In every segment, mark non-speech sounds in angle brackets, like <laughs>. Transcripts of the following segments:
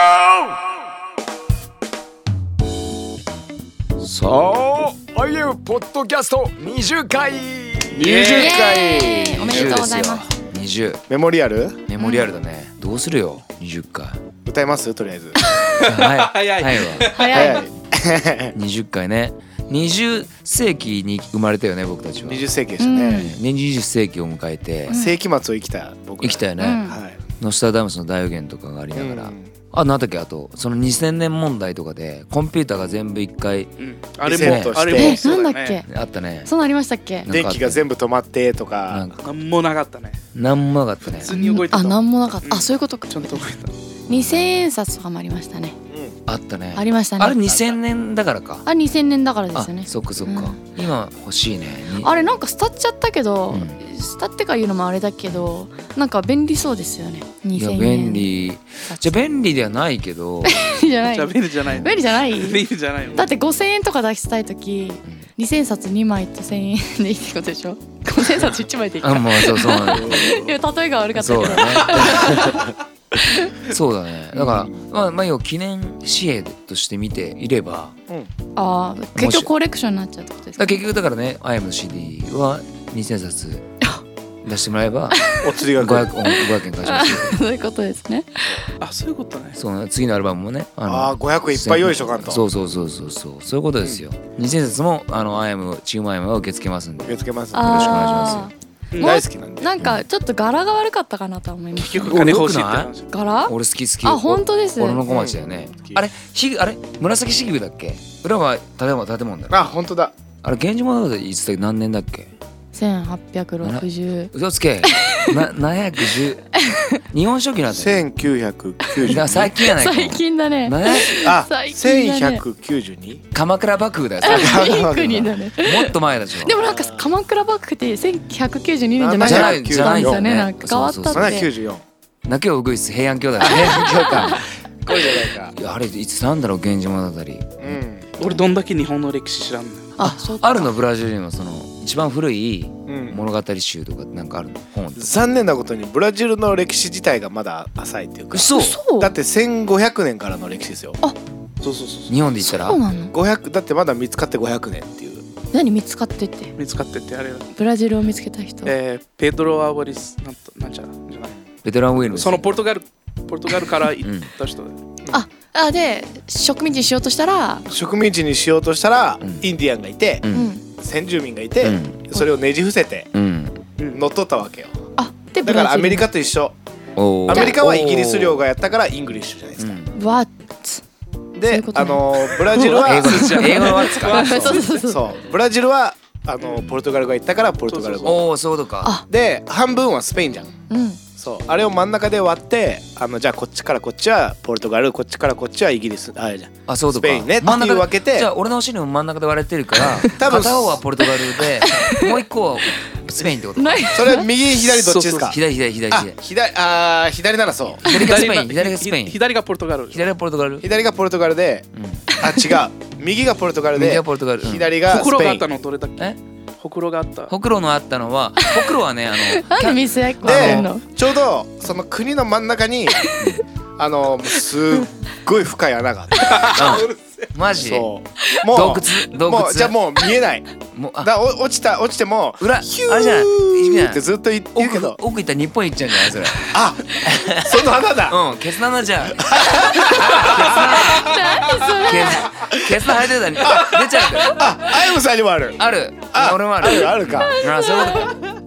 よ。さあ I am ポッドキャスト20回。20イエ回おめでとうございます。20メモリアル？メモリアルだね、どうするよ？20回。歌います？とりあえず。はい。早い。はいわ。早い。はい。<laughs> 20回ね。20世紀に生まれたよね僕たちは。20世紀でしたね、ね20世紀を迎えて。世紀末を生きた僕生きたよね、うん。はい。ノスターダムスの大予言とかがありながら、うんあなんだっけあとその2000年問題とかでコンピューターが全部一回うん。あれもあれえもそうなんだっけ？あったね。そんなんありましたっけ？電気が全部止まってとなか。なんもなかったね。なんもなかったね。普通に動いてた。あなんもなかった、うん。あそういうことか。ちゃんと動いてた。2000円札とかもありましたねあったね。ありましたね。あれ2000年だからか。あ2000年だからであすよね。そっかそっか、うん。今欲しいね。にあれなんか廃っちゃったけど、うん。廃ってから言うのもあれだけどなんか便利そうですよね。いや2000円便利じゃあ便利ではないけど。<laughs> じゃない。じゃあ便利じゃないの？便利じゃない？便利じゃないの？だって5000円とか出したい時2000円札2枚と1000円でいいってことでしょ？5000円札1枚でいいか。あもうそうそう。なんだよいや例えが悪かったけど。そうだね <laughs> <laughs> そうだね。だから、まあまあ要は記念紙幣として見ていればああ結局コレクションになっちゃうってことですか？だから結局だからね「アイムの CD は2000冊出してもらえば <laughs> お釣りが来る。500, 500円返しますよ。<laughs> そういうことですね。あそういうことね。そうね次のアルバムもねああ500いっぱい用意しとかんと。そうそうそうそうそうそういうことですよ、2000冊もあの「アイムチームアイムは受け付けますんで。受け付けますろしくお願いします大好きなんで。ーなんかちょっっと柄が悪かったかなとは思います。結局金欲しいって話。柄？俺好き好き。あ本当です俺の小町だよね、うん。あれひあれ？紫式部だっけ？裏は建物建物だろあ本当だ。あれ源氏物語いつだっけ何年だっけ？1860嘘つけ。<laughs> な710日本書紀なんだよだから1990最近やないか。最近だね。700あ最近だね。1192? 鎌倉幕府だよピンクにだね。もっと前でしょでもなんか鎌倉幕府って1192年じゃなじゃなかったんですいじゃないよね。よなんか変わったそうそうって。794泣けをうぐいす平安京だね。今日か。<laughs> これじゃないか。いやあれいつなんだろう源氏物語。うん。俺どんだけ日本の歴史知らんのよ。あそうか。あるのブラジルにもその一番古いうん物語集とかなんかあるの？本残念なことにブラジルの歴史自体がまだ浅いっていうか。嘘。そうだって1500年からの歴史ですよ。そうそうそうそう。日本で言ったら？そうなの？500だってまだ見つかって500年っていう。何見つかってって。見つかってってあれだブラジルを見つけた人。えーペドロ・アワリスなんとなんちゃらじゃない？ベテランウィルムス。そのポルトガルポルトガルから行った人だよああで植民地にしようとしたら？植民地にしようとしたら、うん。インディアンがいてう、うんん先住民がいて、うん。それをねじ伏せて乗っ取ったわけよ。だからアメリカカと一緒。アメリカはイギリス領がやったからイングリッシュじゃないですか、であのーブラジルは英語は使う。そう。そうそうそうそう。ブラジルはあのーポルトガルが行ったからポルトガル語。おおそうとか。あ。で半分はスペインじゃん。うんそう。あれを真ん中で割ってあのじゃあこっちからこっちはポルトガルこっちからこっちはイギリス。あじゃあそうスペインね。って真ん中でいう分けて。じゃあ俺のお尻も真ん中で割れてるから <laughs> 多分片方はポルトガルで <laughs> もう一個はスペインってことない。それ右左どっちですか？左左左。あ左左あー左ならそう。左がスペイン。が左がスペイン。ひ左がポルトガル。左がポルトガル。うん左がポルトガルであ違う。右がポルトガル右でがポルトガル。うん。左がスほくろがあったの？どれだっけ？え？ほくろがあった。ほくろのあったのは <laughs> ほくろはねあのなんで水やっこしてんの？でちょうどその国の真ん中に <laughs> あのすっごい深い穴があってマジ？そう。もう洞窟？洞窟？もうじゃあもう見えない。もうあ。だお落ちた落ちても裏ヒューあれじゃない？いいってずっと言言うけ奥ど。奥行ったら日本行っちゃうんじゃない？それ。あその穴だ。うんケツの穴じゃん。ケツ何それケツの生えてたら出ちゃうからあアイムさんにもある。ある。あ俺もある。あるあるか。あそういうことか。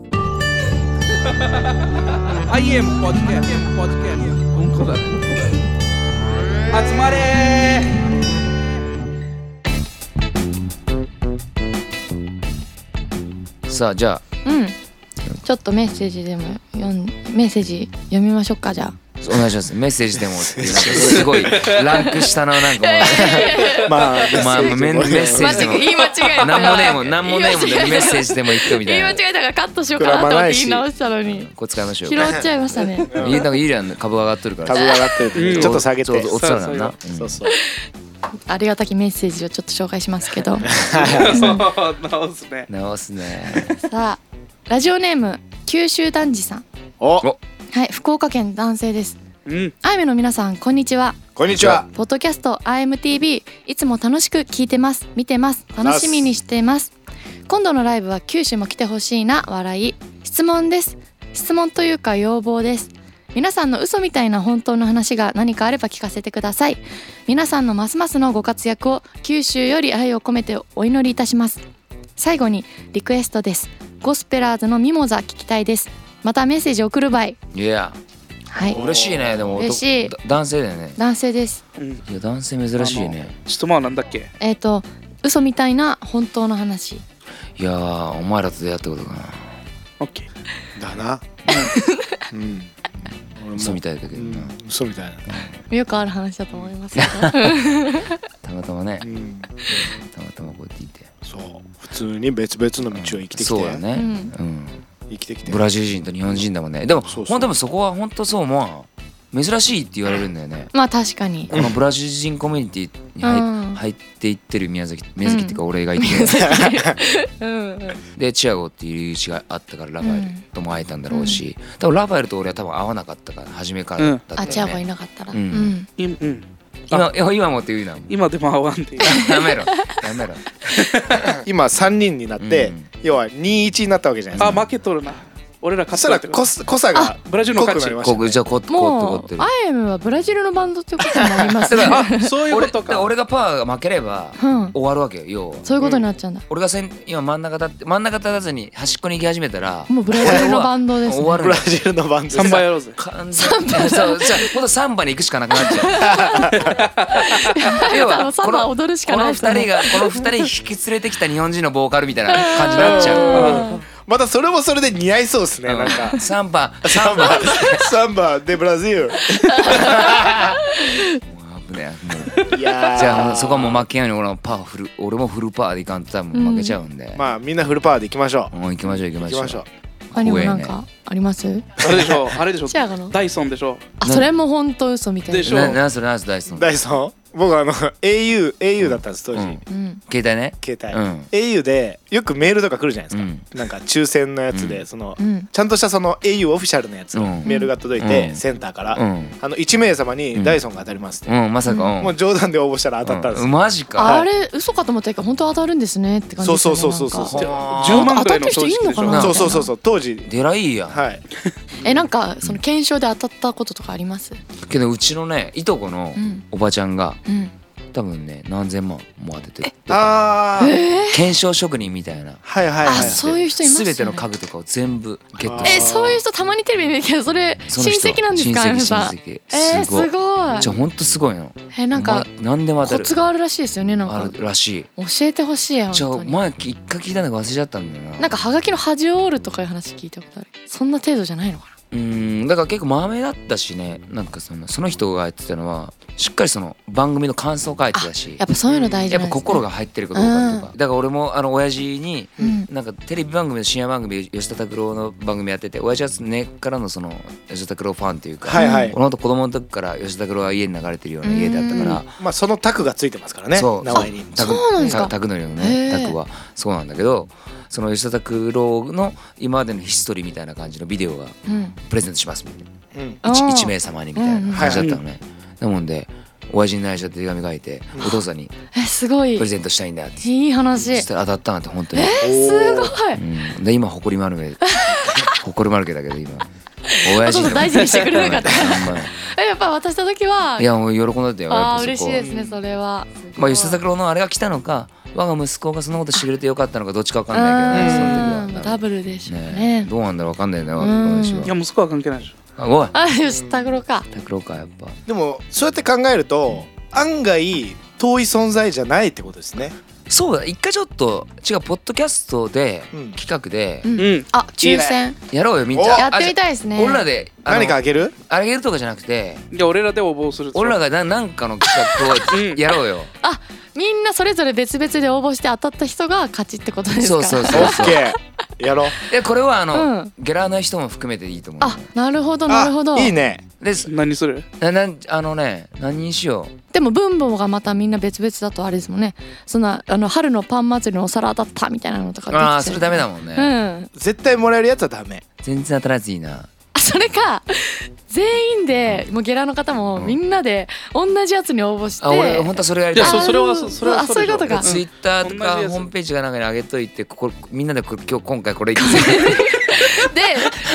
I am podcast podcast うんこだ集まれさあじゃあ。うん。ちょっとメッセージでも読んメッセージ読みましょうかじゃあ。お願いします。メッセージでもっていうなんかすごいランク下のなんかもう。<laughs> まあまあメメッセージでも。言い間違えた。なんもねえもんなんもねえもんでメッセージでも言ってみた言いな。い間違えたからカットしようかなと思って言い直したのに。これ使いまし。ょう拾っちゃいましたね。いいなんかいいじゃん株が上がってるから。株が上がってるうん。ちょっと下げて。ちょうど落ちたらな。そうなそうそうありがたきメッセージをちょっと紹介しますけど。そう直すね。直すね。さあラジオネーム九州男児さん。はい福岡県男性です。うん。アイムの皆さんこんにちは。こんにちは。ポッドキャスト IMTV いつも楽しく聞いてます。見てます。楽しみにしてます。今度のライブは九州も来てほしいな笑い。質問です。質問というか要望です皆さんの嘘みたいな本当の話が何かあれば聞かせてください。皆さんのますますのご活躍を九州より愛を込めてお祈りいたします。最後にリクエストです。ゴスペラーズのミモザ聞きたいです。またメッセージ送る場合。いや。はい。嬉しいね。でも男嬉しい。だ男性だよね。男性です。うん。いや男性珍しいね。質問はなんだっけ？えっ、と嘘みたいな本当の話。いやーお前らと出会ったことかな。オッケー。だな。<laughs> うん。俺も嘘みたいだけどうん。な嘘みたいな。よくある話だと思いますけど <laughs> たまたまね。うん。たまたまこうやっていて。そう。普通に別々の道を生きてきて。そうだね。うん。うん。生きてきて。ブラジル人と日本人だもんね。でもそうそう。ほんでもそこは本当そう思う珍しいって言われるんだよね。まあ確かに。このブラジル人コミュニティに入,、うん。入っていってる宮崎宮崎っていうか俺がいて、<laughs> うんうん。でチアゴっていう友人があったからラファエルとも会えたんだろうし、多分ラファエルと俺は多分会わなかったから初めから。だったよね、あチアゴいなかったら。ううん。んいうん。今いや今もって言うな。今でも会わんでやめろ。やめろ。<laughs> <laughs> 今3人になって、うん。要は2-1になったわけじゃないですか。あ負けとるな俺らそしたら勝ったってこと濃さ濃さがブラジルの勝ち濃くなりましたね。ここじゃあここもうこってこアイエムはブラジルのバンドってことになりますね。<laughs> あ <laughs> そういう俺ことか。俺がパーが負ければうん。終わるわけよ。要はそういうことになっちゃうんだ。俺が先今真ん中立って真ん中立たずに端っこに行き始めたらもうブラジルのバンドですね。終わる。ブラジルのバンドサンバやろうぜ。完全に。そうじゃあほんとサンバに行くしかなくなっちゃう。<laughs> 要はサンバ踊るしかこのないですね二人がこの二人引き連れてきた日本人のボーカルみたいな感じになっちゃう。うんまたそれもそれで似合いそうですね、うん。なんか。サンバ。サンバ。サンバ。でブラジル。<laughs> 危ねじゃあそこはもう負けんように俺もパーフル俺もフルパーでいかんと多分負けちゃうんで、まあみんなフルパワーでいきましょう。もう行きましょう行きましょう行きましょう。他にもなんか？ありますあれでしょ？あれでしょ？チアゴのダイソンでしょ？あそれも本当嘘みたいな。でしょ。ななんそれなんそれダイソン。ダイソン？僕あの au au だったんです当時、うん。うん。携帯ね。携帯、うん。Au でよくメールとか来るじゃないですか、うん。なんか抽選のやつで、うん。その、うん。ちゃんとしたその au オフィシャルのやつ、うん。メールが届いて、うん。センターから、うん。あの1名様うん。にダイソンが当たりますって、うんまさか。うん。もう冗談で応募したら当たったんですよ、うん。マジか。あれ嘘かと思ったけど本当当たるんですねって感じですよねそうそうそうそうなんか。はあ。10万くらいの当たってる人いんのかなそうそうそうそう当時。でらいいやん。はい。えなんかその検証で当たったこととかあります？けどうちのねいとこのうん。おばちゃんがうん多分ね何千万も当ててあー。え検証職人みたいな。はいはいはいあそういう人います全ての家具とかを全部ゲットえそういう人たまにテレビで見るけどそれ親戚なんですか親戚皆さん？親戚。えー、すごい。じゃあほんとすごいの。えなんかま何でも当たコるツがあるらしいですよねなんあかるらしい。教えてほしいやじゃ前一回聞いたのが忘れちゃったんだよな。なんかハガキの端折るとかいう話聞いたことある。そんな程度じゃないのかうーんだから結構マメだったしね。なんかそのその人がやってたのはしっかりその番組の感想書いてたしなやっぱそういうの大事やっぱなんです、ね、心が入ってるかどうかとか、だから俺もあの親父にうん。なんかテレビ番組の深夜番組で吉田拓郎の番組やってて親父は根っからのその吉田拓郎ファンっていうか、はいはい。俺ほんと子供の時から吉田拓郎は家に流れてるような家だったから、まあそのタクがついてますからねそう。名前に。タクそうなんですか。タタクのりのへねー。タクは。そうなんだけどその吉田拓郎の今までのヒストリーみたいな感じのビデオがうん。プレゼントしますみたいな。うん。あー 1, 名様にみたいな感じだったのね、なもんで親父に内緒で手紙書いてお父さんにえすごい。プレゼントしたいんだって。いい話。そしたら当たったなんて本当に、すごい。うん、で今誇り丸め <laughs> 誇り丸けだけど今。親父大事にしてくれなかった。えやっぱ渡した時はいやもう喜んだったよあー嬉しいですねそれは。まあ吉田拓郎のあれが来たのか我が息子がそのことしてくれてよかったのかどっちかわかんないけどねその時は。うんダブルでしょうね。ねどうなんだろうわかんないんだようん。私いやは息子は関係ないでしょあおい。あ吉田黒か。拓郎かやっぱ。でもそうやって考えると案外遠い存在じゃないってことですねそうだ一回ちょっと違うポッドキャストでうん。企画でうん。うん。あ抽選。やろうよみんお。なやってみいたいですね。俺らであの何かあげる？あげるとかじゃなくてじゃあ俺らで応募する俺らがななんかの企画を <laughs> うん。やろうよ。あみんなそれぞれ別々で応募して当たった人が勝ちってことですか？そうそうオそうそう。ッケー。やろう。でこれはあの、うん。ゲラーの人も含めていいと思う。あなるほどなるほど。あいいねです何する？ななんあのね何にしよう？でも分母がまたみんな別々だとあれですもんね。そんなあの春のパン祭りのお皿当たったみたいなのとかああそれダメだもんね、うん。絶対もらえるやつはダメ。全然当たらずいいな。あそそれか全員でもうゲラの方もみんなで同じやつに応募して、あ俺本当はそれやりたい。いやそそれはあそそれはあそういうことか。ツイッターとかホームページかなんかに上げといてここみんなでこ今日今回これ <laughs> で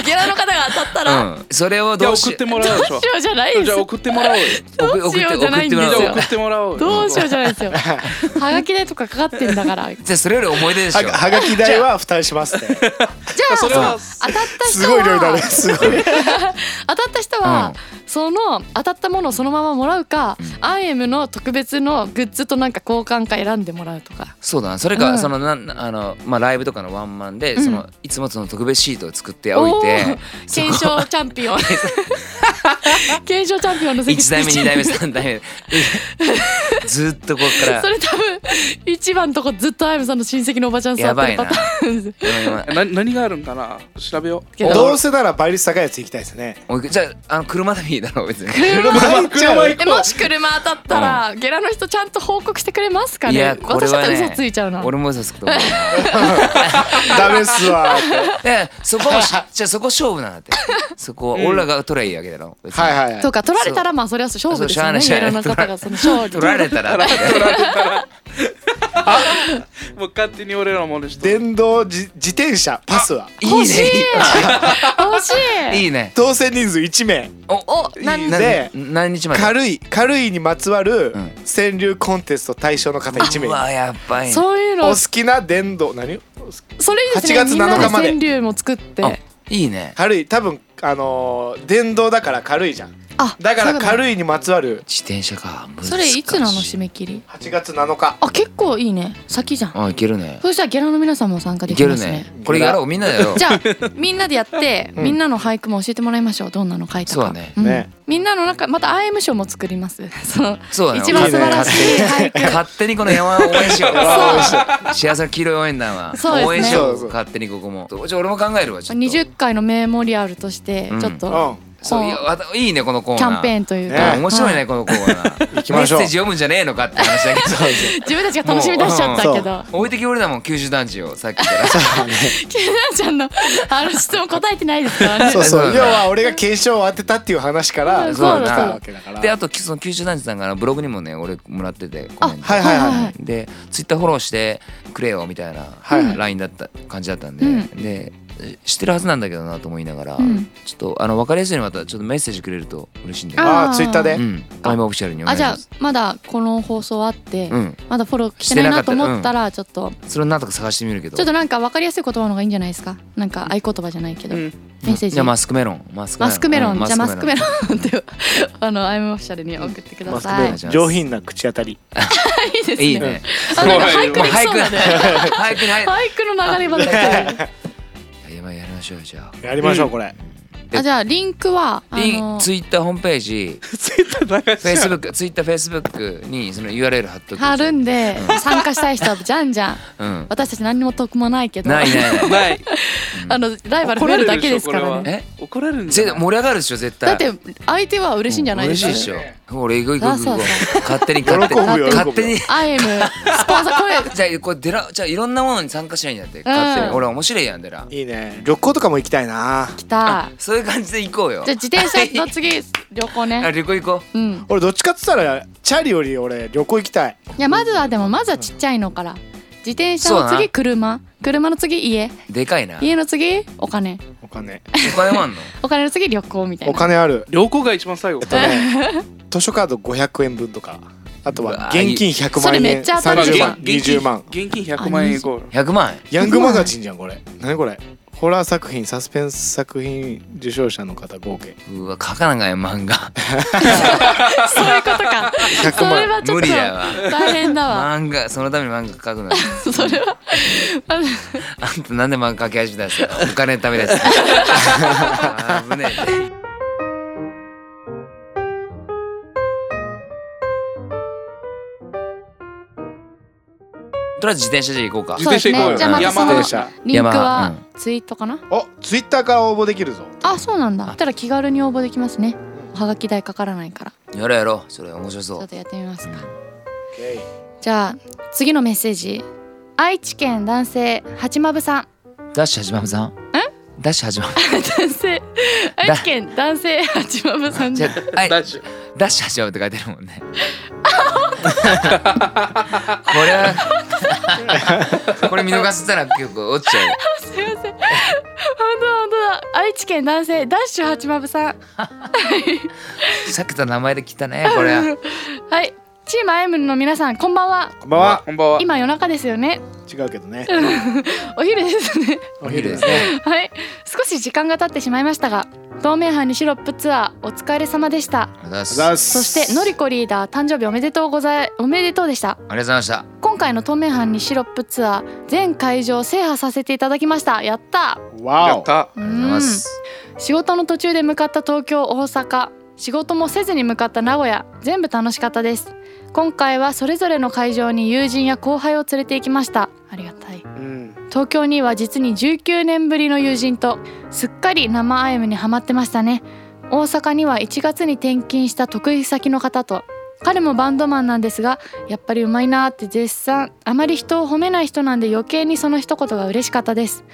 ゲラの方が当たったて、ら、うん、それをどうし送ってもらうでしょ。どうしようじゃないですじゃあ送ってもらおうどうしようじゃないん送ってですよじゃあ送ってもらおうよ。どうしようじゃないですよ。はがき代とかかかってんだから。じゃあそれより思い出でしょ。ははがき代は負担しますって。じゃあそれは当たったす人ごい量だね。はすごい <laughs> 当たった人は、その当たったものをそのままもらうか、アイエムの特別のグッズとなんか交換か選んでもらうとか。そうだな。それか、うん。そのなんあのまあライブとかのワンマンで、うん。そのいつもその特別シートを作っておいて検証チャンピオン。<laughs> 検証チャンピオンの席。1代目2代目3代目。<laughs> ずっとこっから。それ多分一番とこずっとアイムさんの親戚のおばちゃん座ってるパタな。何があるんかな？調べよう。どうせなら倍率高いやつ行きたいですね。おいじゃああの車でもいいだろう別に。車。入っちゃうえもし車当たったら、ゲラの人ちゃんと報告してくれますかね？いやこれはね私嘘ついちゃうな。俺も嘘つくと思う。<laughs> ダメっすわ。ってでそこもしじゃあそこ勝負なんだって。そこ俺らが取ればいいわけだろ別に。はいはいはい。とか取られたらまあそれは勝負ですよね。そうしゃあないゲラの方がその勝利取られたら。<laughs> もう勝手に俺らのも電動自自転車パスは。いいね。欲しい。欲しいいいね。当選人数1名。お何なで何日まで？軽い軽いにまつわるうん。川柳コンテスト対象の方1名。うわやばいねそういうの。お好きな電動何？それいいですね8月7日まで。川柳も作って。あいいね。軽い。多分あのー電動だから軽いじゃんあだから軽いにまつわる。自転車かとそれいつなの難しい締め切り？8月7日。あ結構いいね。先じゃん。あいけるね。そしたらゲラの皆さんも参加でいけるきますね。ね。これやろうみんなでやろう。じゃあみんなでやって、うん。みんなの俳句も教えてもらいましょう。どんなの書いたか。そうだね。ん。ね。みんなの中また IM 賞も作ります。そ <laughs> のそう。だね。一番素晴らしい俳句。<laughs> 勝手にこの山を応援しよう。そう。幸せの黄色い応援団は。そうですね。応援しよそう。勝手にここも。じゃあ俺も考えるわちょっと。20回のメモリアルとしてうん。ちょっとうんそういやいいねこのコーナー。キャンペーンというね。か、面白いねはこのコーナー。行きましょう。メッセージ読むんじゃねえのかって話だけど。<laughs> 自分たちが楽しみ出しちゃったけど。置いてきぼりだもん九州団地をさっきから。ケナちゃんのあの質問答えてないですからね。<laughs> そうそう。要は俺が検証を当てたっていう話からそうだなそうだわけだ。からであとその九州団地さんがあのブログにもね俺もらっててコメントはいはいはいでツイッターフォローしてくれよみたいなはいはい。LINE だった感じだったんで、うん。で知ってるはずなんだけどなと思いながら、うん。ちょっとあの分かりやすいようにまたちょっとメッセージくれると嬉しいんだけどあああツイッターで？うん。アイムオフィシャルにお願あじゃあいします。まだこの放送あって、うん。まだフォロー来てないなと思ったらちょっとそれをなんとか探してみるけど。ちょっとなんか分かりやすい言葉の方がいいんじゃないですか？なんか合言葉じゃないけど、うん。メッセージ。じゃあマスクメロン。マスクメロン。マスクメロン、うんじゃあマスクメロン。って <laughs> あのアイムオフィシャルに送ってください。上品な口当たり。<laughs> いいですね。いいね。あなんか俳句できそうだね。俳句の流れまで来てる。やばいやりましょうよじゃあ。やりましょうこれ。あじゃあリンクはあリンのツイッターホームページ。ツイッター流しフェイスブックツイッターフェイスブックにその URL 貼っとく貼るんで参加したい人は <laughs> じゃんじゃん。うん。私たち何にも得もないけど。ないないない。<laughs> <laughs> あのライバル増えるだけですからね。え？怒られるんじぜゃない？盛り上がるでしょ絶対。だって相手は嬉しいんじゃないですか？嬉しいでしょ俺行こう行こう行こう。勝手に勝手に。勝手にアイムスポンサーこれ。<laughs> じゃあこれデラじゃあいろんなものに参加しないんだって勝手に。俺面白いやんデラ。いいね。旅行とかも行きたいな。来た。そういう感じで行こうよ。じゃあ自転車の次旅行あね。旅行行こう。ん。俺どっちかっつったらチャリより俺旅行行きたい。いやまずはでもまずはちっちゃいのから。自転車のそうだ次車。車の次家。うでかいな。家の次お金。お金。お金もあんの？<laughs> お金の次旅行みたいおな金ある。旅行が一番最後えっとね <laughs> 図書カード500円分とか。あとうわは現金100それ万円。めっちゃ当たる30じゃん。万。20万。現金100万円イコール。100万。円ヤングマガジンじゃんこれ。何これ？ホラー作品サスペンス作品受賞者の方合計。うわ書かなかよ漫画。<laughs> そういうことか。100それ万はちょっ無理だわ。と大変だわ。漫画そのために漫画描くのそれは <laughs> あんたなんで漫画描き始めたんですか？お金のためです。<laughs> 危ねえとりあえず自転車で行こうか。自転車行こうよ。そうですねじゃあまずそ山の自転車。リンクは山。ツイートかな？おツイッターから応募できるぞ。あそうなんだ。そしたら気軽に応募できますね。おはがき代かからないから。やろうやろう。それ面白そう。ちょっとやってみますか。じゃあ次のメッセージ。愛知県男性八まぶさん。ダッシュはじまぶさん？ダッシュ始まる男性。愛知県男性八幡部さんじゃあはい。ダッシュダッシュ始まるって書いてあるもんね。<laughs> これはこれ見逃したら結構落ちちゃうすいません。本当だ本当だ愛知県男性ダッシュ八幡部さん。さっきと名前で来たねこれは。<laughs> はいチームアイムの皆さんこんばんは。こんばんは。こんばんは。今夜中ですよね。違うけどね。<laughs> お昼ですね。お昼ですね。はい。少し時間が経ってしまいましたが透明版にシロップツアーお疲れ様でした。ありがとうございます。ざっそすしてのりこリーダー誕生日おめでとうございおめでとうでした。ありがとうございました。今回の透明版にシロップツアー全会場制覇させていただきました。やったわお。やった。うありがとうございます。仕事の途中で向かった東京大阪。仕事もせずに向かった名古屋。全部楽しかったです今回はそれぞれの会場に友人や後輩を連れて行きました。ありがたい。うん。東京には実に19年ぶりの友人とすっかり生アイムにハマってましたね。大阪には1月に転勤した得意先の方と。彼もバンドマンなんですがやっぱりうまいなーって絶賛。あまり人を褒めない人なんで余計にその一言が嬉しかったです。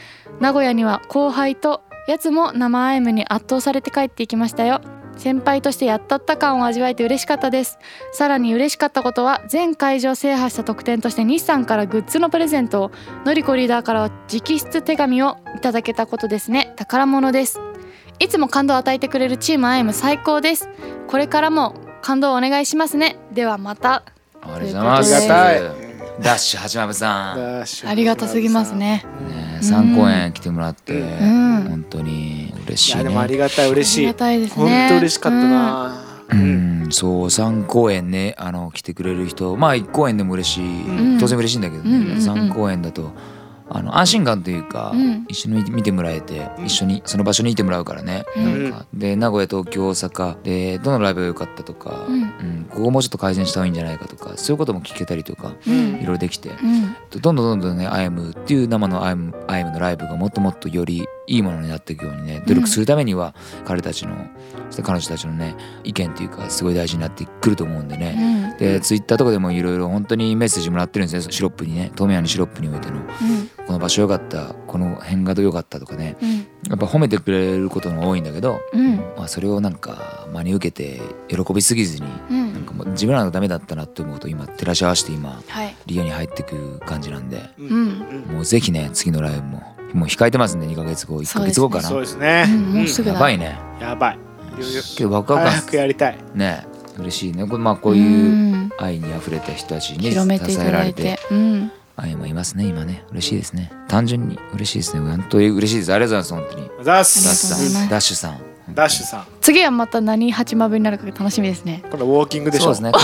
名古屋には後輩とやつも生アイムに圧倒されて帰っていきましたよ先輩としてやったった感を味わえて嬉しかったです。さらに嬉しかったことは全会場制覇した特典として日産からグッズのプレゼントをのりこリーダーからは直筆手紙をいただけたことですね。宝物です。いつも感動を与えてくれるチームアイム最高です。これからも感動をお願いしますね。ではまた。ありがとうございます。ダッシュ八幡さん。ありがたすぎますね。ね3公演来てもらってん。本当に嬉しいいやでもあねりがたい嬉ありしいがたいです本ね当嬉しかったな。うん。そう3公演ねあの来てくれる人まあ1公演でも嬉しい。ん。当然嬉しいんだけどうんうんうん。ね3公演だとあの安心感というかうん。一緒に見てもらえて一緒にその場所にいてもらうからね。うん。なんかで名古屋東京大阪でどのライブが良かったとかうん。うん。ここもうちょっと改善した方がいいんじゃないかとかそういうことも聞けたりとかうん。いろいろできて。うん。どんどんどんどんね「アイムっていう生の「アイムアイムのライブがもっともっとよりいいものになっていくようにね努力するためには彼たちのそして彼女たちのね意見っていうかすごい大事になってくると思うんでうね。ん。でツイッターとかでもいろいろ本当にメッセージもらってるんですね。シロップにね透明にシロップにおいての。うんこの場所良かったこの辺が良かったとかねうん。やっぱ褒めてくれることが多いんだけど、うん。まあ、それをなんか真に受けて喜びすぎずにうん。なんかもう自分らがダメだったなって思うと今照らし合わせて今はい。リオに入ってく感じなんでもうぜひね次のライブももう控えてますんで2ヶ月後1ヶ月後かな、そうですね。うんもうすぐだ。やばいね。やばい。けどワクワク早くやりたい。感ね嬉しいね。これまあこういううん。愛にあふれた人たちに広めてい支ただいえられてて。うん愛もいますね今ね。嬉しいですね。単純に嬉しいですね。本当に嬉しいです。ありがとうございます本当に。ザありがとうございスます。ダッシュさん。ダッシュさん。次はまた何八幡部になるかが楽しみですね。これウォーキングでしょ。そうですね。か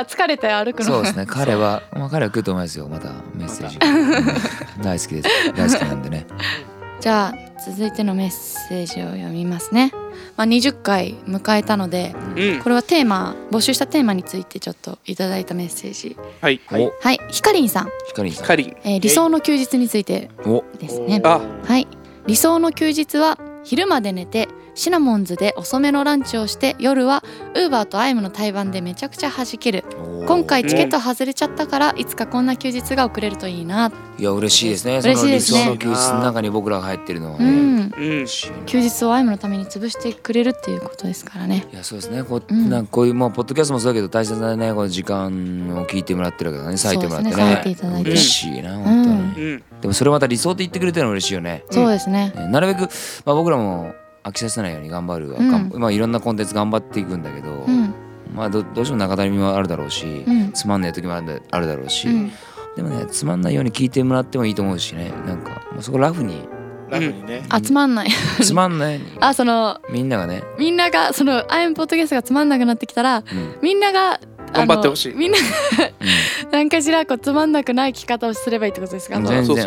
あ疲れたよ歩くの。そうですね。彼はまあ彼は来ると思いますよまたメッセージ。うん <laughs> 大好きです。大好きなんでね。<laughs> じゃあ続いてのメッセージを読みますね、まあ、20回迎えたのでうん。これはテーマ募集したテーマについてちょっといただいたメッセージ。はい。お。はい。ひかりんさん、ひかりんさん。かりんえー理想の休日についておですね。あ。はい。理想の休日は昼まで寝てシナモンズで遅めのランチをして夜はウーバーとアイムの対バンでめちゃくちゃ弾ける。今回チケット外れちゃったからいつかこんな休日が送れるといいな。いや嬉しいですね。嬉しいですね。その理想の休日の中に僕らが入ってるのはね、うん。休日をアイムのために潰してくれるっていうことですからね。いやそうですね。こう、うん。なんかこういうまあポッドキャストもそうだけど大切なねこの時間を聞いてもらってるからね割いてもらってそうですね。割いてねいただいて。嬉しいな本当に、うん。でもそれまた理想って言ってくれてるの嬉しいよね、そうですね。ねなるべく、まあ、僕らも飽きさせないように頑張る、うん。まあ、いろんなコンテンツ頑張っていくんだけど、うん。まあどどうしても中谷もあるだろうし、うん。つまんない時もあるあるだろうし、うん。でもねつまんないように聞いてもらってもいいと思うしね。なんかもうそこラフに。ラフにね。あつまんない。つまんない。<laughs> あそのみんながね、みんながそのアイムポッドキャストがつまんなくなってきたらうん。みんなが頑張ってほしい。みんなうん。何かしらこうつまんなくない聞き方をすればいいってことですか？ん。全然。ちょっ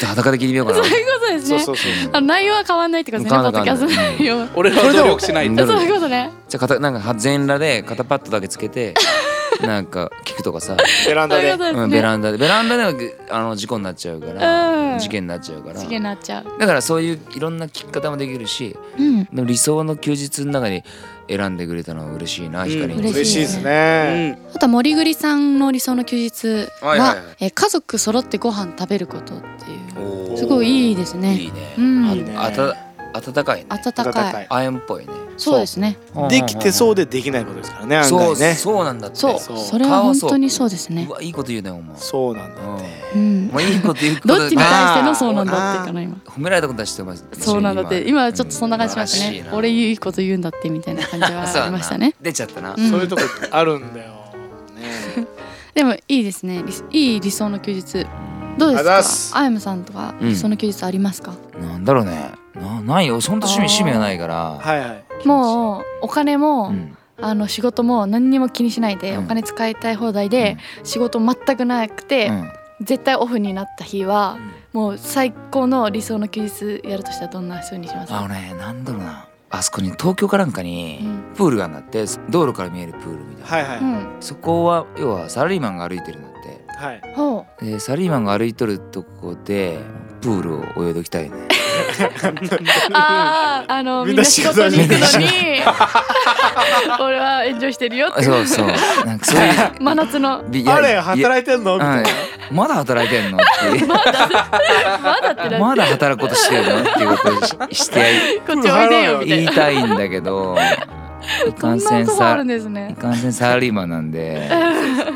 と裸で聞いてみようかな。そういうことですね。あの内容は変わんないってことですね。ポッドキャストの内容は <laughs> 俺らは努力しないとうんそういうことね。じゃあ片なんか全裸で肩パッドだけつけてなんか聞くとかさ、ベランダで。うん、ベランダ。でベランダではあの事故になっちゃうから、うん。事件になっちゃうから。次になっちゃう。だからそういういろんな聞き方もできるしうん。でも理想の休日の中に選んでくれたのは嬉しいな光に、嬉嬉しいですね。あとは森栗さんの理想の休日は、はいはいはい。えー家族揃ってご飯食べることっていう。すごいいいですね。いいね、うん。あいいね。あた温かいね。温かい。温かい。アイアンっぽいねそうですね。できてそうでできないことですからね案そう外ね。そうなんだって。そう。そう。それは本当にそうですね。うわいいこと言うねお前。そうなんだって。うん。もういいこと言うどっちに対してのそうなんだってかな今褒められたことは知ってますそうなんだって。今ちょっとそんな感じしましたね俺いいこと言うんだってみたいな感じは。ありましたね出ちゃったな、うん。そういうとこあるんだよ。ね。<laughs> でもいいですね。理いい理想の休日。どうですか？あやむさんとかうん。理想の休日ありますか、なんだろうね。なないよ。そんと趣味趣味がないから。はいはいもうお金も、うん。あの仕事も何にも気にしないで、うん。お金使いたい放題で、仕事全くなくて、うん。絶対オフになった日は、もう最高の理想の休日やるとしたらどんな風にします？あのねなんだろうな。あそこに東京かなんかにうん。プールがあるんだって道路から見えるプールみたいな、はいはい。うん。そこは要はサラリーマンが歩いてるんだって。はい。ほでサラリーマンが歩いとるとこでプールを泳いでおきたいね。うあああのみみんな仕事に行くの仕に俺はエンジョイしてるよって。そうそう。なんかそういう。<laughs> 真夏の。びいやあれ働いてんの？みたい。なまだ働いてんの？っていう。まだってなまだ働くことしてるの？っていうことをししてこっちおいでよみたいな。言いたいんだけど。<laughs> いかんせんサラリーマンなんで <laughs>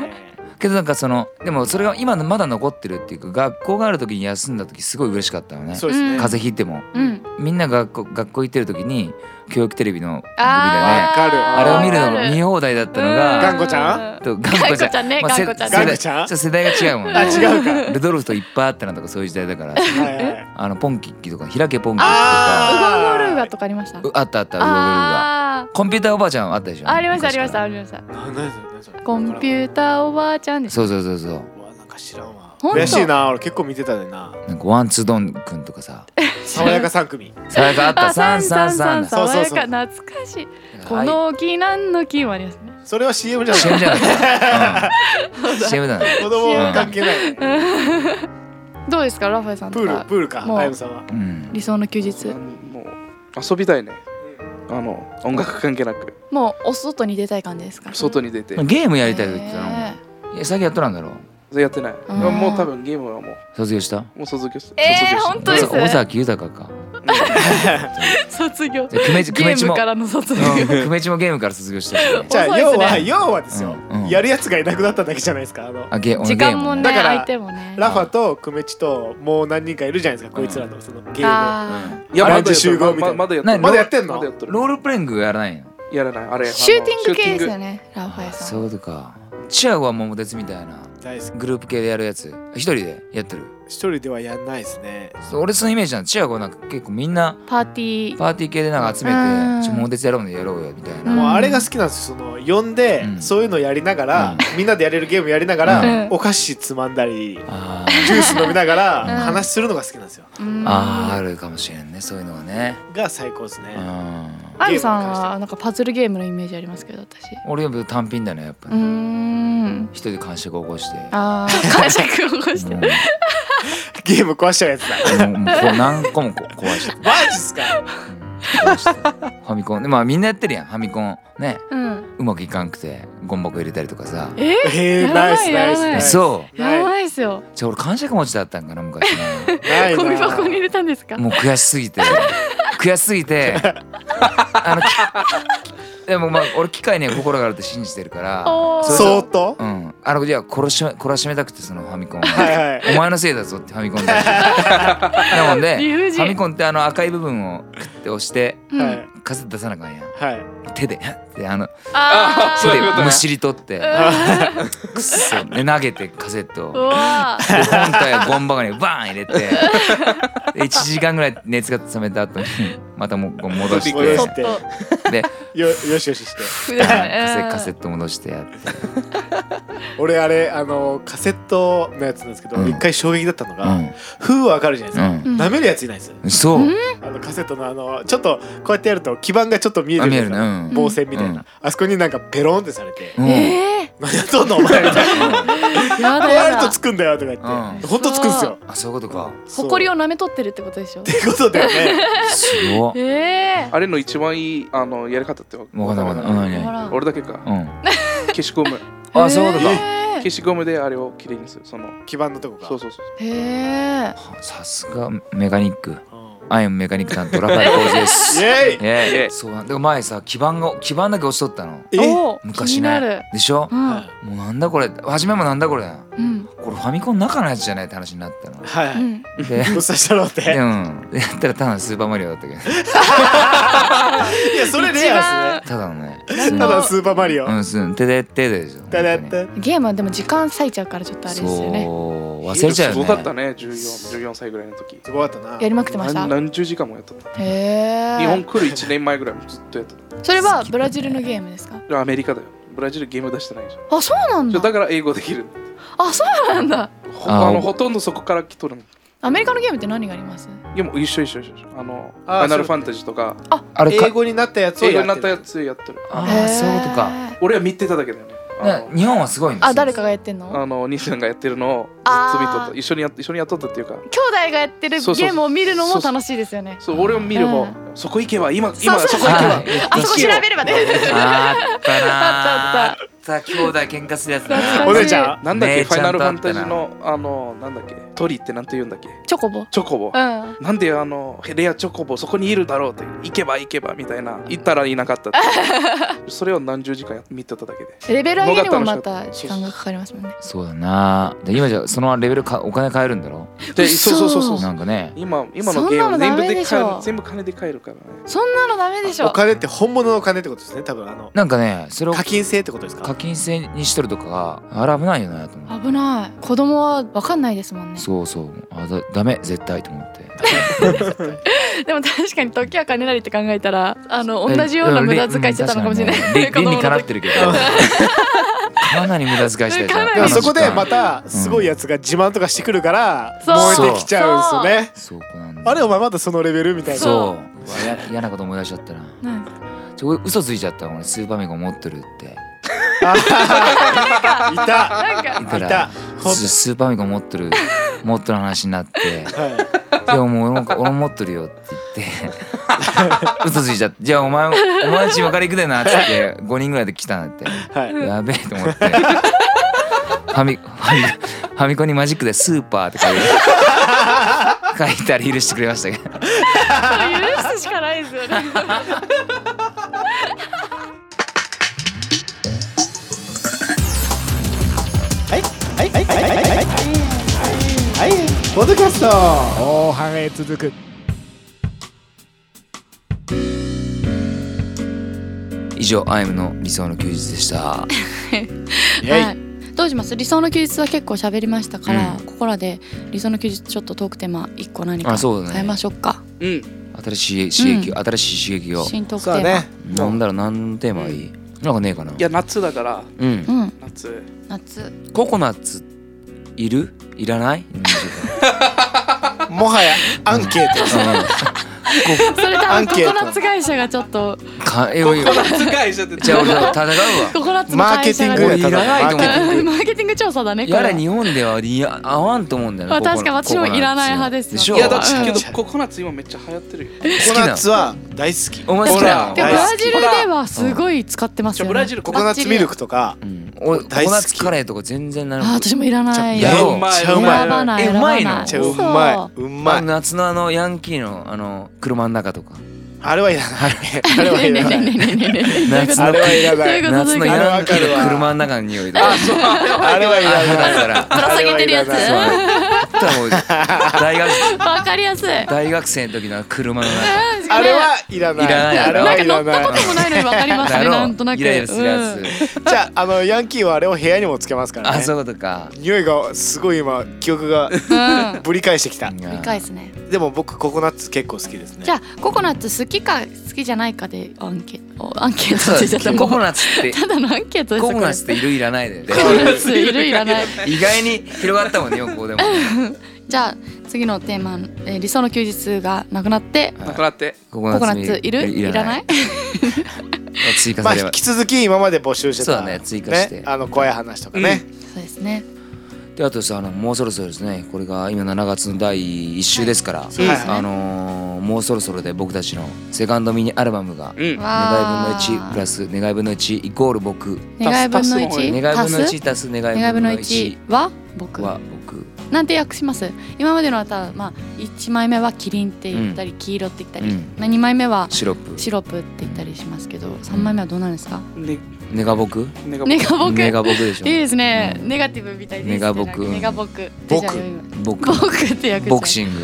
けどなんかそのでもそれが今のまだ残ってるっていうか学校がある時に休んだ時すごい嬉しかったのね。うんそうですね。風邪ひいても。うん。みんな学校学校行ってる時に教育テレビの番組でねあーわかる。あれを見るの見放題だったのが頑固ちゃと頑頑固ちゃん固ちゃんねまあせ頑固ちゃん。頑固ちゃん？世代世代が違うもんあね違うか。ルドルフといっぱいあったなとかそういう時代だから。あのポンキッキとか開けポンキッキとあかウゴゴルーガとかありました？うあったあったウゴゴルがあコンピューターおばあちゃんあったでしょ？ーありましたありましたありました。コンピューターおばあちゃんですそうそうそうそうなんか知らんわ悔しいな俺結構見てたでななんかワンツードンくんとかさ爽やか3組さやかあったあ三三三そうそうそう爽やか懐かしいこの木なんの木もありますねそれは CM じゃない CM じゃなかった、うん、CM だね子供関係ないどうですかラファエさんプールプールかもうあやむさんはうん理想の休日もう遊びたいねあの音楽関係なく。もうお外に出たい感じですか？外に出て。ゲームやりたいと言ってたのへいや最近やっとらんだろ？やってない。うんもう多分ゲームはもう。卒業した？もう卒業しえー卒業した。本当です尾崎豊か卒業。ゲームからの卒業。うん久米地もゲームから卒業したじゃあ要は要はですよ。やるやつがいなくなっただけじゃないですかあの。時間もね。相手もね。ラファとクメチともう何人かいるじゃないですかこいつらのそのゲーム。あいやアレンジまだやってる集合みたいな。ままだやってる何？まだやってんの？ロールプレイングやらないの？やらない。あれーシューティング系ですよねねラファエさそうんいうか。チアゴは桃鉄みたいな。グループ系でやるやつ。一人でやってる？一人ではやんないですね。俺そのイメージなのチアゴはなんか結構みんなパーティー。パーティー系でなんか集めうん。て「ちょ桃鉄やろうねやろうよ」みたいな、うんもうあれが好きなんですよ。その呼んでうん。そういうのやりながらうみんなでやれるゲームやりながうん。らお菓子つまんだりあジュース飲みながらうん。話するのが好きなんですよ。うん。ーあーあるかもしれんねそういうのがね。が最高ですね。うんアイムさんはなんかパズルゲームのイメージありますけど私。俺は単品だねやっぱうーりん。一人で感触を起こして。あー。感触を起こして。ゲーム壊しちゃうやつだ。もうもうこう何個もこ壊してマジっすか？壊してファミコン。でまあみんなやってるやん。ファミコン。ね。うん。うまくいかんくてゴン箱入れたりとかさ。ええーやばいナイスナイスそう。やばいっすよ。じゃあ俺感触持ちだったんかな昔ね。ないゴミな箱に入れたんですか？もう悔しすぎて悔しすぎて <laughs> あのきでもまあ俺機械には心があるって信じてるからそっとうん。あのじゃあ殺し懲らしめたくてそのファミコンを。はいはい。お前のせいだぞってファミコンだ <laughs> なもんでファミコンってあの赤い部分をクッて押してうんはい。カセット出さなあかんやん。はい。手でってあのあ手でむしり取ってー <laughs> くっそで投げてカセット本体はゴンバカにバーン入れて <laughs> で1時間ぐらい熱が冷めた後にまたもう戻して。でよよしよしして。カセット戻してやって。俺あれあのカセットのやつなんですけどうん。一回衝撃だったのうがん。封わかるじゃないですか。うん。舐めるやついないですそう。あのカセットのあのちょっとこうやってやると基板がちょっと見えあ見えるじゃないですか。うん。棒線みたいうん。なあそこになんかペロンってされてうんえ何やっとんのお前みたいな。やだやるとつくんだよとか言って、うん。ほんとつくんすよ。あそういうことか。誇りを舐めとってるってことでしょ？ってことだよね。すごっ。ええ。あれの一番いいあのやり方ってわわかんないわかん。ない俺だけか。うん。消しゴム。<laughs> あそういうことか。へ消しゴムであれをきれいにする。その。基盤のとこか。そうそうそうえへえ。さすがメカニック。うんアイアンメカニック担当 <laughs> ラファエル浩二です。イエイ。えイエイ。えそうなんだ。前さ基盤が基盤だけ落ちとったの。えお昔気になる。ねでしょ？うん。はもうなんだこれ。初めもなんだこれ。うんこれファミコンの中のやつじゃないって話になったの。いはい、うん。でどうしたろうって。でうん。でやったらただのスーパーマリオだったけど。いやそれレアただのね。ただスーパーマリオ、うんすんてでってでしょ。ただっ本当に。てゲームはでも時間割いちゃうからちょっとあれですよね。そう。忘れちゃうよね。すごかったね14 14歳ぐらいの時。すごかったな。やりまくってました？何何十時間もやった。へえ日本来る1年前ぐらいもずっとやってそれはブラジルのゲームですか？たアメリカだよ。ブラジルゲーム出してないじゃんあそうなんだ。だから英語できるあそうなんだ。あほあのほとんどそこから来とるの。アメリカのゲームって何があります？いやもう一緒一緒一緒。一緒あのフあァイナルファンタジーとか。あれか。英語になったやつを英語やってるになったやつやってる。ああそういうことか。俺は見てただけだよね。日本はすごいんですよ。あ誰かがやってんの？のあの兄さんがやってるのをずっと見とった。一緒にや一緒にやっとったっていうか。兄弟がやってるゲームを見るのも楽しいですよね。そう俺を見る方。うんそこ行けば今今そうそうそこ行けば。はい。あそこ調べればね。あったなあ。ったあった。兄弟喧嘩するやつお姉ちゃんな。んだっけ？ねファイナルファンタジーのあのなんだっけ？鳥ってなんて言うんだっけ？チョコボ。チョコボ。うん。なんであのレアチョコボそこにいるだろうって行けば行けばみたいな行ったらいなかったって <laughs> それを何十時間や見てただけで。レベル上げにもまた時間がかかりますもんね。そうだな。で今じゃそのレベルかお金買えるんだろ？でそうそうそうそうなんかね。今今のゲーム全部で買える全部金で買えるからね。そんなのダメでしょ。お金って本物のお金ってことですね多分あの。なんかねそれを課金制ってことですか？課金制にしとるとかあれ危ないよなと思って。危ない。子供は分かんないですもんね。そうそう。あだダメ。絶対と思って。<laughs> でも確かに時は金なりって考えたらあの同じような無駄遣いしてたのかもしれない。うん理 <laughs> 理にかなってるるけど。かなり無駄遣いしてたかなり。でもそこでまたたすごいやつが自慢とかしてくるからそう。燃えてきちゃうんですよね。そう。なんだあれお前まだそのレベルみたいな。そう嫌なこと思い出しちゃったな。うんちょ嘘ついちゃった俺スーパーメガ持ってるって。あいたなんか。言ったらいた。ほんススーパーメガ持ってる持ってる話になって。はい。でももう俺も俺も持ってるよって言って。嘘ついちゃって。じゃあお前もお前んち分かり行くでな。っつって5人ぐらいで来たんだって。はい。やべえと思って。ファミファミファミコンにマジックで「スーパー」って書いて書いたら許してくれましたけど。許すしかないですよね。はい。はい。はい。はい。はい。はい。はい。ポッドキャスト後半へ続く以上アイムの理想の休日でしたはいどうします理想の休日は結構喋りましたから、うん。ここらで理想の休日ちょっとトークテーマ一個何かあそうだね。変えましょうか。うん。新しい刺激、新しい刺激を。新トークテーマねなんだろう何のテーマがいい、なんかねえかな。いや夏だから。うん。うん。夏。夏。ココナッツいる？いらない？<laughs> もはやアンケート <laughs> それ多分ココナッツ会社がちょっと。かえよいよ夏会社ってじゃあ俺戦うわ。ココナッツのマーケ会社がティングいらないと思うマーケティング。マーケティング調査だねこれ。やれ日本ではいや合わんと思うんだよねまあ確か私もいらない派ですでしょ？いやだってうんけどココナッツ今めっちゃ流行ってるよ。ココナッツは大好き。お前好きなの？でもブラジルではすごい使ってますよね。ブラジルココナッツ。ミルクとか。うん。俺コ大好き。コナッツカレーとか全然なるあ私もいらない。いやろう。めっちゃう選まい。うまい。の選ばない。めっちゃうまい。うまい。夏のあのヤンキーのあの車の中とか。あれはいらない。あれはねいらない。夏のあれはいらない。車の中の匂いとかあれはいらない。だからぶら下げてるやつ。<laughs> 大学わかりやすい。大学生の時の車の中あれはいらない。いらない。あれなはい。らないんか乗ったこともないのにわかりますね。なんとなく。イライラするやつ、じゃああのヤンキーはあれを部屋にもつけますからね。あそういうことか。匂いがすごい今記憶がぶり返してきた。理解ですね。でも僕ココナッツ結構好きですね。じゃあココナッツ好きか好きじゃないかでアンケートアンケート <laughs> ココナッツって。ただのアンケートですココナッツっているいらないで。ココナッツいるいらない。意外に広がったもんね横でも <laughs> じゃあ次のテーマ、えー理想の休日がなくなってなくなって。コココナッツいる？いらない？ま <laughs> あ追加されば引き続き今まで募集してたそうだね追加して。ねあの怖い話とかね。そうですね。であとさあのもうそろそろですねこれが今7月の第1週ですから、そうですね。あのーもうそろそろで僕たちのセカンドミニアルバムがうん。願い分のわー1プラス願い分の1イコール僕。願い分の足す1願い分の足す？1足す？願い分の分の1 1は僕は僕なんて訳します？今までのはたまあ1枚目はキリンって言ったり黄色って言ったり、うん。まあ、2枚目はシロップ。シロップって言ったりしますけど3枚目はどうなるんですか、ねネガ僕ネガネガ僕ネガ僕でしょ。いいですね、うん。ネガティブみたいですネガ僕ネガ僕僕。じゃあ読みます僕。僕って訳しボクシング。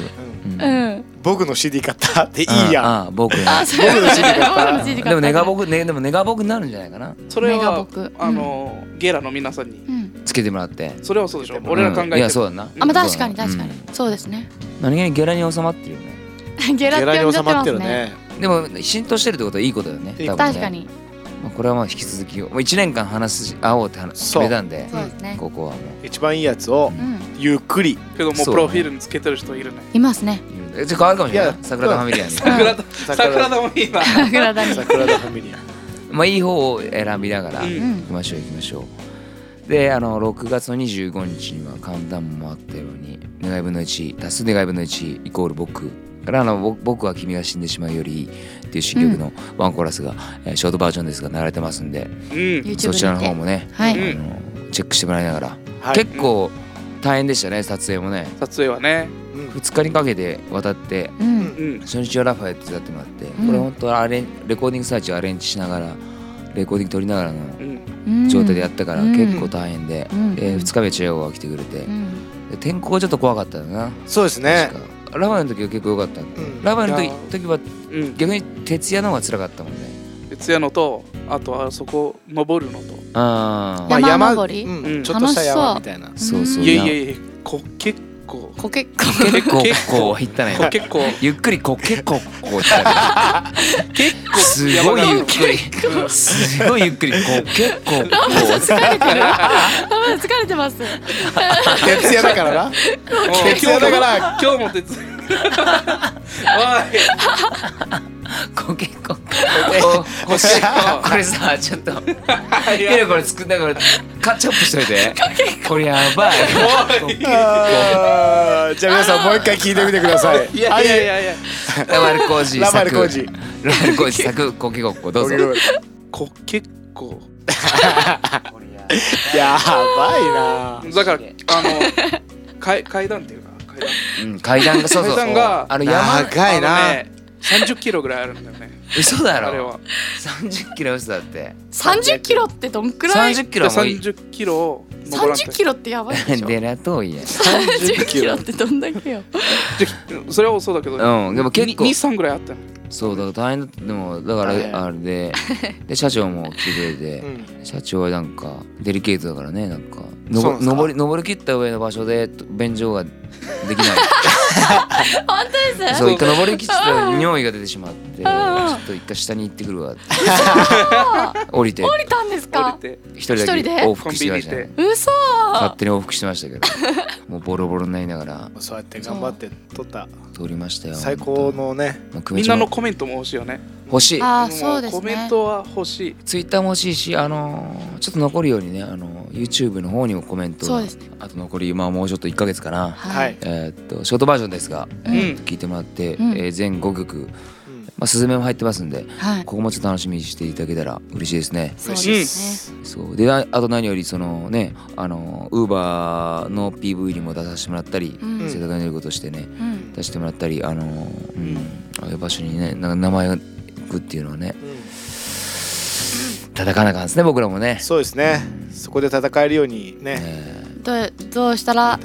うん。僕の CD 買ったっていいやん。ああ僕あそう。僕の CD 買った僕の CD 買ったでもネガ僕ねでもネガ僕になるんじゃないかな。それネガは僕あのゲラの皆さんに。うんつけてもらって。それはそうでしょ。俺ら考えうんてる。いやそうだな。あまあ確かに確かに、うんそうですね。何気にゲラに収まってるよね。<laughs> ゲラって収まってるね。でも浸透してるってことはいいことだよね。確かに。まあこれはまあ引き続きもう1年間話す会おうって話決めたんでそう。ですね。ここはも一番いいやつをうん。ゆっくり。けどもうプロフィールにつけてる人いるね。いますね。じゃあ変わるかもしれない桜田ファミリアに。桜田桜田もいいな桜田に桜田ファミリア。まあいい方を選びながらうん。行うんきましょう行きましょうであの6月の25日には簡単もあったように願い分の1足す願い分の1イコール僕からあの僕僕は君が死んでしまうよりいいっていう新曲のワンコーラスが、えーショートバージョンですが流れてますんでうん。YouTube そちらの方もね、はい。あのチェックしてもらいながら、はい。結構大変でしたね撮影もね。撮影はね。うん。2日にかけて渡ってうん。うん。初日はラファエットやってもらって、うん。これ本当アレンレコーディングサーチをアレンジしながらレコーディング撮りながらの状態でやったからうん。結構大変で、うん。で2日目チアゴが来てくれて、うん。で天候がちょっと怖かったよな。そうですね。ラファエの時は結構良かったんで、うん。ラファエの時時はうん。逆に徹夜の方が辛かったもんね。徹夜のとあとあそこ登るのと。ああ、まあまあ山登り？うん。うん。ちょっとした山みたいな。そうそう。いやいやいやこ結構こけ結構結構こう行ったねこ結構ゆっくりこけここう行ったね結構すごいゆっくり。すごいゆっくりこけここう疲れてる。あまだ疲れてます。<laughs> 徹夜だからな。<laughs> 徹夜だから今日も徹夜こけこここここれさちょっと。おいいやこれ作んだからカッチアップしといて。これやばい。じゃあ皆さんもう一回聞いてみてください。いやいやいやいや。ラバルコージラバルコージ作ラバルコージ作。こけごっこどうぞ。<laughs> やばいな。だからあの階階段っ階段うん階段がそうそう。階段があの山長いな。あのね30キロぐらいあるんだよね。嘘だろ。あれは。30キロ嘘だって。30キロってどんくらい？30キロはもういい。30キロを登らんと30キロってやばい。<laughs> でしょいや。ん30キロってどんだけよ。それはそうだけどうんでも結構。23ぐらいあったのそうだから大変だった。でもだからあれでで社長も来てくれて、うん。社長はなんかデリケートだからねなんか。登り登り切った上の場所で便所ができない。<laughs> 本当です？そう一回登り切ったら尿意が出てしまってちょうん。っと一回下に行ってくるわって。降りて。降りたんです降かりて。一人だけ一人で？往復してました嘘。勝手に往復してましたけど。もうボロボロになりながら。そうやって頑張って撮った。通りましたよ最高のねまあみんなのコメントも欲しいよね。欲しい。あそうですコメンねトは欲しい。ツイッターも欲しいしあのーちょっと残るようにねあの YouTube の方にもコメントがそうです。あと残りまあもうちょっと1ヶ月かな。はいえーっとショートバージョンですが、えーっと聞いてもらって、うん。えー全5曲、うん。まあ、スズメも入ってますんではい。ここもちょっと楽しみにしていただけたら嬉しいですね。そうですね。そう。でああと何よりそのねあのウーバーの PV にも出させてもらったり、うん。せっかくのことしてねうん。出してもらったりあのうん。ああいう場所にねな名前を置くっていうのはねうん。叩かなあかんですね僕らもね。そうですね。そこで戦えるようにねえどうどうしたら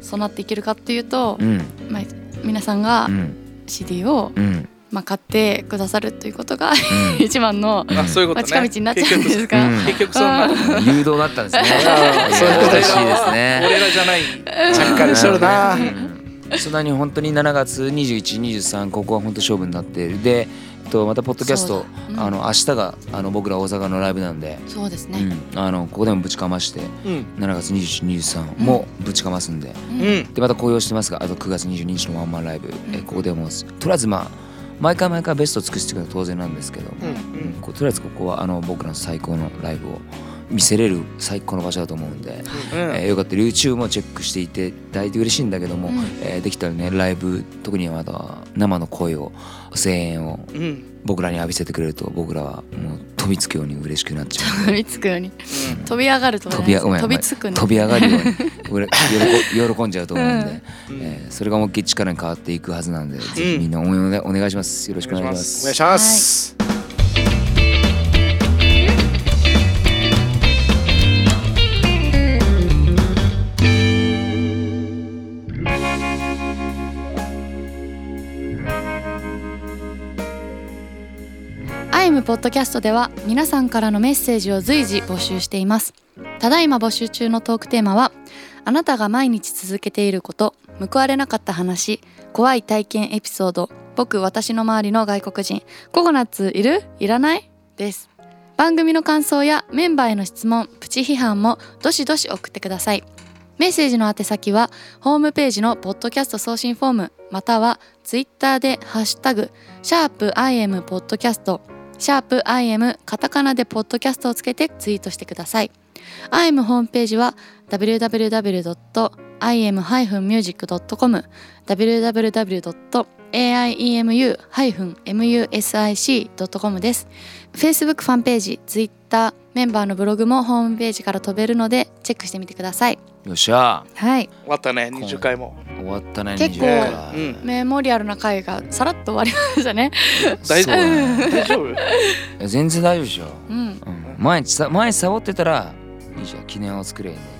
そうなっていけるかっていうとー、うん。まあ、皆さんがうん。CD を、うん。まあ、買ってくださるということがうん。<laughs> 一番の、うんあそういうことね。まあ近道になっちゃうんですが。うん。結局そんな誘導だったんですね。<laughs> そういうこと嬉しいですね。俺らじゃない。ちゃっかりしとるな。うん。<laughs> そんなに本当に7月21、23ここは本当勝負になっているで、とまたポッドキャスト、そうん。あの明日があの僕ら大阪のライブなんで、そうですね、うん、あのここでもぶちかましてうん。7月21、23もぶちかますんで、うん。うん。でまた紅葉してますがあと9月22日のワンマンライブ、えここでもとりあえずまあ毎回毎回ベストを尽くしていくのは当然なんですけど、うん。うん。こうとりあえずここはあの僕らの最高のライブを見せれる最高の場所だと思うんで、うん。えーよかったら YouTube もチェックしていていただいて嬉しいんだけども、うん。えーできたらねライブ特にまだ生の声を声援をうん。僕らに浴びせてくれると僕らはもう飛びつくように嬉しくなっちゃう。<laughs> 飛びつくように。飛び上がると飛び飛びつくね飛び上がるように。<laughs> 俺喜喜んじゃうと思うんで、うん。えーそれが思いっきり力に変わっていくはずなんで、ぜひみんな応援をお願いします。よろしくお願いします。お願いします、ポッドキャストでは皆さんからのメッセージを随時募集しています。ただいま募集中のトークテーマはあなたが毎日続けていること報われなかった話怖い体験エピソード僕私の周りの外国人ココナッツいる？いらない？です。番組の感想やメンバーへの質問プチ批判もどしどし送ってください。メッセージの宛先はホームページのポッドキャスト送信フォームまたはツイッターでハッシュタグシャープ i m ポッドキャスト。シャープ i m カタカナでポッドキャストをつけてツイートしてください。IM ホームページは www.im-music.com www.aiemu-music.com です。Facebook ファンページ Twitter メンバーのブログもホームページから飛べるのでチェックしてみてください。よっしゃはい。終わったね20回も終わったね結構20回うん。メモリアルな回がさらっと終わりましたね。大丈夫？大丈夫？全然大丈夫でしょ、うん。うん、毎日さ毎日サボってたらいいじゃん記念を作れんだけどね。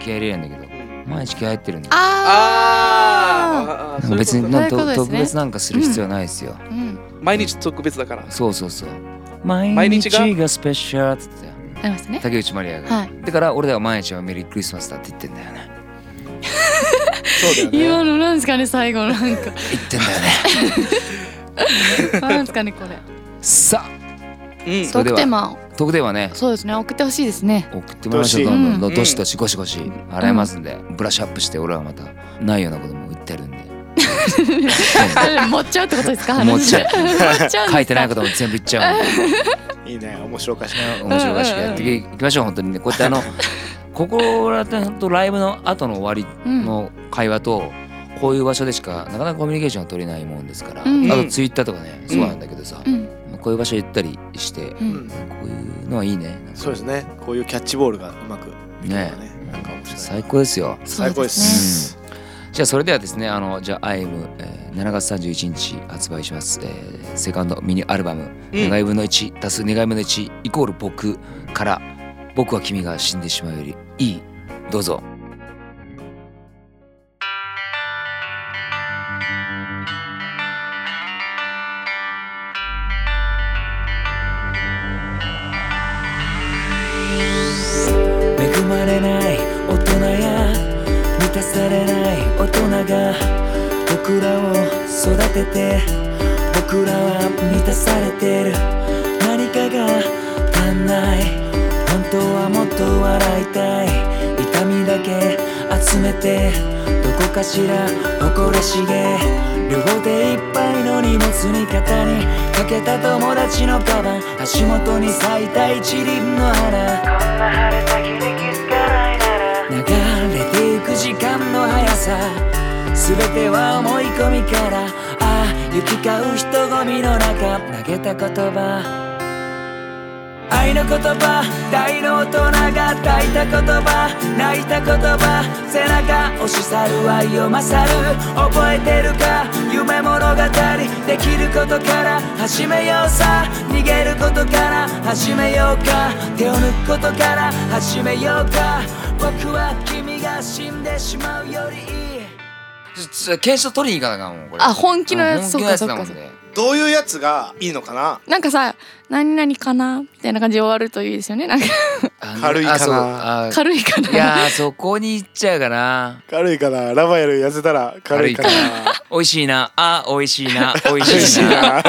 気合い入れるんだけど。毎日気合入ってるんだよ。ああ別にないということですね。特別なんかする必要はないですよ、ーうん。毎日特別だから。そうそうそう。毎日毎日ががスペシャルっつってたよありましたね。竹内まりやが、はい。だから俺らは毎日はメリークリスマスだって言ってんだよねそうだよね。今のなんですかね最後のなんか。言ってんだよね。なんですかねこれ。さあ。うん。それでは？トークテーマ特典はね。そうですね送ってほしいですね。送ってもらいましょうどどんどん。どうんどしどしゴシゴシ。洗いますんで、ブラッシュアップして俺はまたないようなことも言ってるんで。<laughs> あ持っちゃうってことですか？<laughs> 持っちゃう。書いてないことも全部言っちゃう。<laughs> いいね面白おかしい面白おかしくやっていきましょう本当にね。こうやってあのここらって本当ライブの後の終わりうん。の会話とこういう場所でしかなかなかコミュニケーションが取れないもんですから、うん。あとツイッターとかねそうなんだけどさ、うん。こういう場所行ったりして、こういうのはいいね。そうですね。こういうキャッチボールがうまくね。ねなんか面白い。最高ですよ。最高ですすじゃあそれではですねあのじゃあ「IM、えー7月31日発売します、えーセカンドミニアルバム「うん。願い分の1足す願い分の1イコール僕」から「僕は君が死んでしまうよりいい」どうぞ。どこかしら誇らしげ。両手いっぱいの荷物に肩にかけた友達のカバン。足元に咲いた一輪の花。こんな晴れた。響き透かないなら流れてゆく時間の速さ。全ては思い込みから。ああ行き交う人混みの中。投げた言葉。愛の言葉大の大人が抱いた言葉泣いた言葉背中押し去る愛を勝る。覚えてるか夢物語できることから始めようさ。逃げることから始めようか。手を抜くことから始めようか。僕は君が死んでしまうよりいい。検証取りに行かなあかんもんこれ。あ本気のやつ本気のやつだもんねどういうやつがいいのかな？なんかさ何々かな？みたいな感じで終わるといいですよね。なんか。あ軽いかな？<laughs> 軽いかな？いやーそこに行っちゃうかな。軽いかな？ラファエル痩せたら軽いかな？美味しいな。あ美味しいな。美味しいしいなな